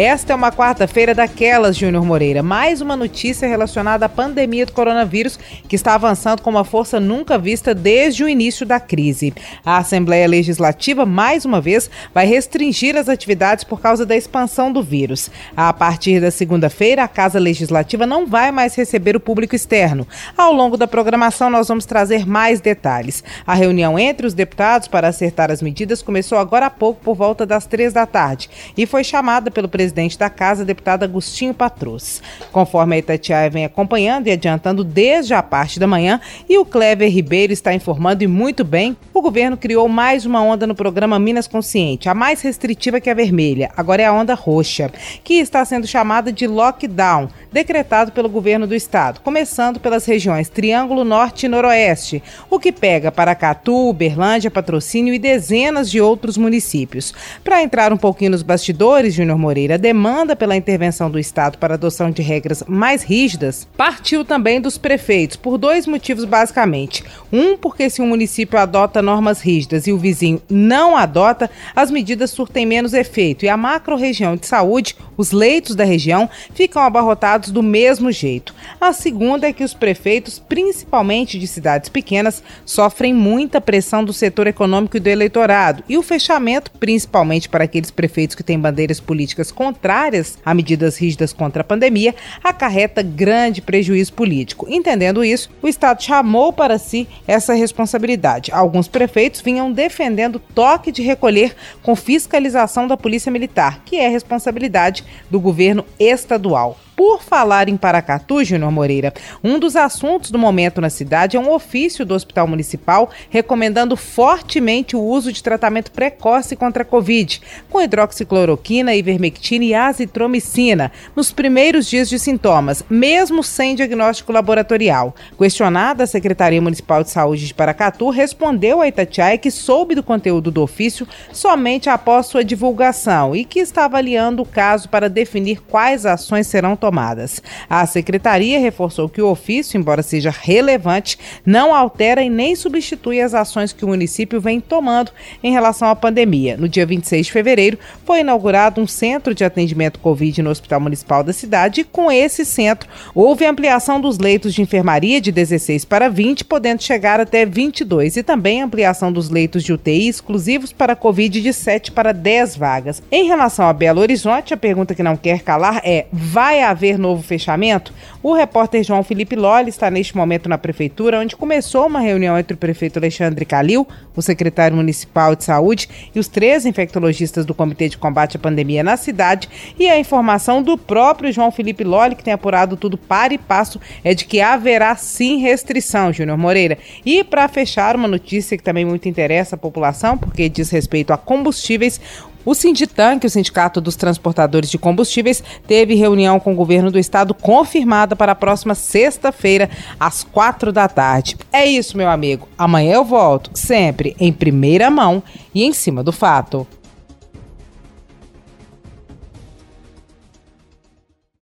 Esta é uma quarta-feira daquelas, Júnior Moreira. Mais uma notícia relacionada à pandemia do coronavírus que está avançando com uma força nunca vista desde o início da crise. A Assembleia Legislativa, mais uma vez, vai restringir as atividades por causa da expansão do vírus. A partir da segunda-feira, a Casa Legislativa não vai mais receber o público externo. Ao longo da programação, nós vamos trazer mais detalhes. A reunião entre os deputados para acertar as medidas começou agora há pouco, por volta das três da tarde, e foi chamada pelo presidente presidente da casa, deputado Agostinho Patrus. Conforme a Itatiaia vem acompanhando e adiantando desde a parte da manhã, e o Clever Ribeiro está informando e muito bem, o governo criou mais uma onda no programa Minas Consciente, a mais restritiva que a vermelha, agora é a onda roxa, que está sendo chamada de lockdown, decretado pelo governo do estado, começando pelas regiões Triângulo Norte e Noroeste, o que pega Paracatu, Uberlândia, Patrocínio e dezenas de outros municípios. Para entrar um pouquinho nos bastidores, Júnior Moreira, demanda pela intervenção do Estado para adoção de regras mais rígidas partiu também dos prefeitos, por dois motivos basicamente. Um, porque se um município adota normas rígidas e o vizinho não adota, as medidas surtem menos efeito e a macro-região de saúde, os leitos da região, ficam abarrotados do mesmo jeito. A segunda é que os prefeitos, principalmente de cidades pequenas, sofrem muita pressão do setor econômico e do eleitorado, e o fechamento, principalmente para aqueles prefeitos que têm bandeiras políticas contrárias a medidas rígidas contra a pandemia acarreta grande prejuízo político. Entendendo isso, o Estado chamou para si essa responsabilidade. Alguns prefeitos vinham defendendo toque de recolher com fiscalização da Polícia Militar, que é responsabilidade do governo estadual. Por falar em Paracatu, Júnior Moreira, um dos assuntos do momento na cidade é um ofício do Hospital Municipal recomendando fortemente o uso de tratamento precoce contra a Covid, com hidroxicloroquina, ivermectina e azitromicina, nos primeiros dias de sintomas, mesmo sem diagnóstico laboratorial. Questionada, a Secretaria Municipal de Saúde de Paracatu respondeu a Itatiaia que soube do conteúdo do ofício somente após sua divulgação e que está avaliando o caso para definir quais ações serão tomadas tomadas. A secretaria reforçou que o ofício, embora seja relevante, não altera e nem substitui as ações que o município vem tomando em relação à pandemia. No dia 26 de fevereiro, foi inaugurado um centro de atendimento Covid no Hospital Municipal da cidade e com esse centro houve ampliação dos leitos de enfermaria de 16 para 20, podendo chegar até 22 e também ampliação dos leitos de UTI exclusivos para Covid de 7 para 10 vagas. Em relação a Belo Horizonte, a pergunta que não quer calar é: vai haver haver novo fechamento? O repórter João Felipe Lolli está neste momento na prefeitura, onde começou uma reunião entre o prefeito Alexandre Calil, o secretário municipal de saúde e os três infectologistas do Comitê de Combate à Pandemia na cidade. E a informação do próprio João Felipe Lolli, que tem apurado tudo para e passo, é de que haverá sim restrição, Júnior Moreira. E para fechar, uma notícia que também muito interessa a população, porque diz respeito a combustíveis, o Sinditan, que é o Sindicato dos Transportadores de Combustíveis, teve reunião com o governo do estado confirmada para a próxima sexta-feira, às quatro da tarde. É isso, meu amigo. Amanhã eu volto, sempre em primeira mão e em cima do fato.